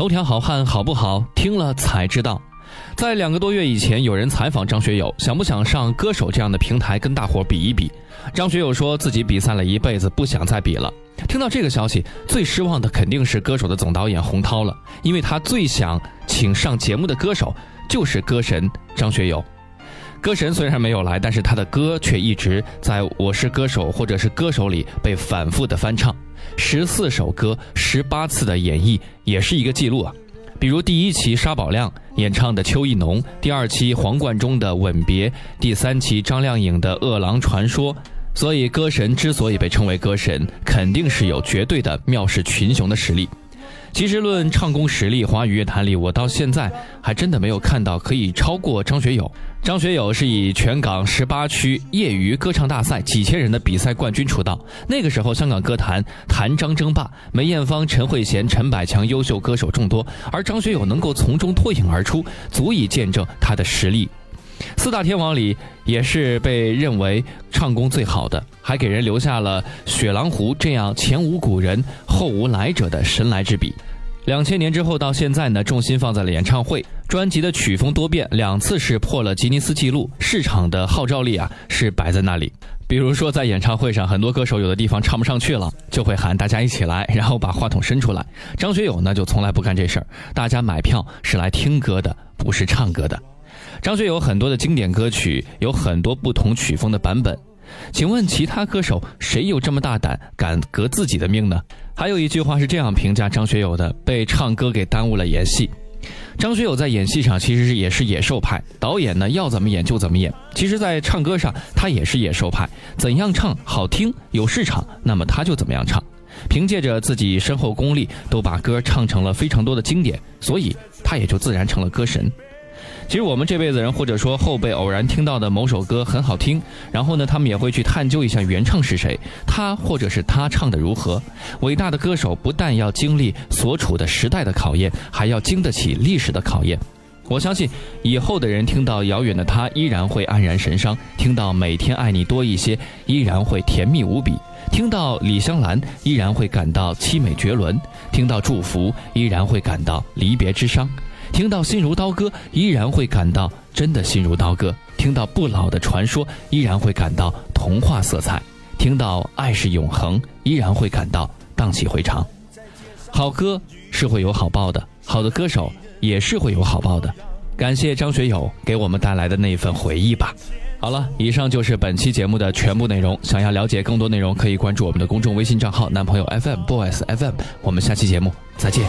头条好汉好不好？听了才知道。在两个多月以前，有人采访张学友，想不想上歌手这样的平台跟大伙比一比？张学友说自己比赛了一辈子，不想再比了。听到这个消息，最失望的肯定是歌手的总导演洪涛了，因为他最想请上节目的歌手就是歌神张学友。歌神虽然没有来，但是他的歌却一直在《我是歌手》或者是《歌手》里被反复的翻唱，十四首歌，十八次的演绎，也是一个记录啊。比如第一期沙宝亮演唱的《秋意浓》，第二期黄贯中的《吻别》，第三期张靓颖的《饿狼传说》。所以，歌神之所以被称为歌神，肯定是有绝对的妙势群雄的实力。其实论唱功实力，华语乐坛里，我到现在还真的没有看到可以超过张学友。张学友是以全港十八区业余歌唱大赛几千人的比赛冠军出道。那个时候，香港歌坛谭张争霸，梅艳芳、陈慧娴、陈百强优秀歌手众多，而张学友能够从中脱颖而出，足以见证他的实力。四大天王里，也是被认为唱功最好的，还给人留下了《雪狼湖》这样前无古人后无来者的神来之笔。两千年之后到现在呢，重心放在了演唱会，专辑的曲风多变，两次是破了吉尼斯纪录，市场的号召力啊是摆在那里。比如说在演唱会上，很多歌手有的地方唱不上去了，就会喊大家一起来，然后把话筒伸出来。张学友呢就从来不干这事儿，大家买票是来听歌的，不是唱歌的。张学友很多的经典歌曲，有很多不同曲风的版本。请问其他歌手谁有这么大胆，敢革自己的命呢？还有一句话是这样评价张学友的：被唱歌给耽误了演戏。张学友在演戏上其实是也是野兽派，导演呢要怎么演就怎么演。其实，在唱歌上他也是野兽派，怎样唱好听有市场，那么他就怎么样唱。凭借着自己深厚功力，都把歌唱成了非常多的经典，所以他也就自然成了歌神。其实我们这辈子人，或者说后辈偶然听到的某首歌很好听，然后呢，他们也会去探究一下原唱是谁，他或者是他唱的如何。伟大的歌手不但要经历所处的时代的考验，还要经得起历史的考验。我相信以后的人听到《遥远的他》依然会黯然神伤，听到《每天爱你多一些》依然会甜蜜无比，听到《李香兰》依然会感到凄美绝伦，听到《祝福》依然会感到离别之伤。听到心如刀割，依然会感到真的心如刀割；听到不老的传说，依然会感到童话色彩；听到爱是永恒，依然会感到荡气回肠。好歌是会有好报的，好的歌手也是会有好报的。感谢张学友给我们带来的那一份回忆吧。好了，以上就是本期节目的全部内容。想要了解更多内容，可以关注我们的公众微信账号“男朋友 FM Boys FM”。我们下期节目再见。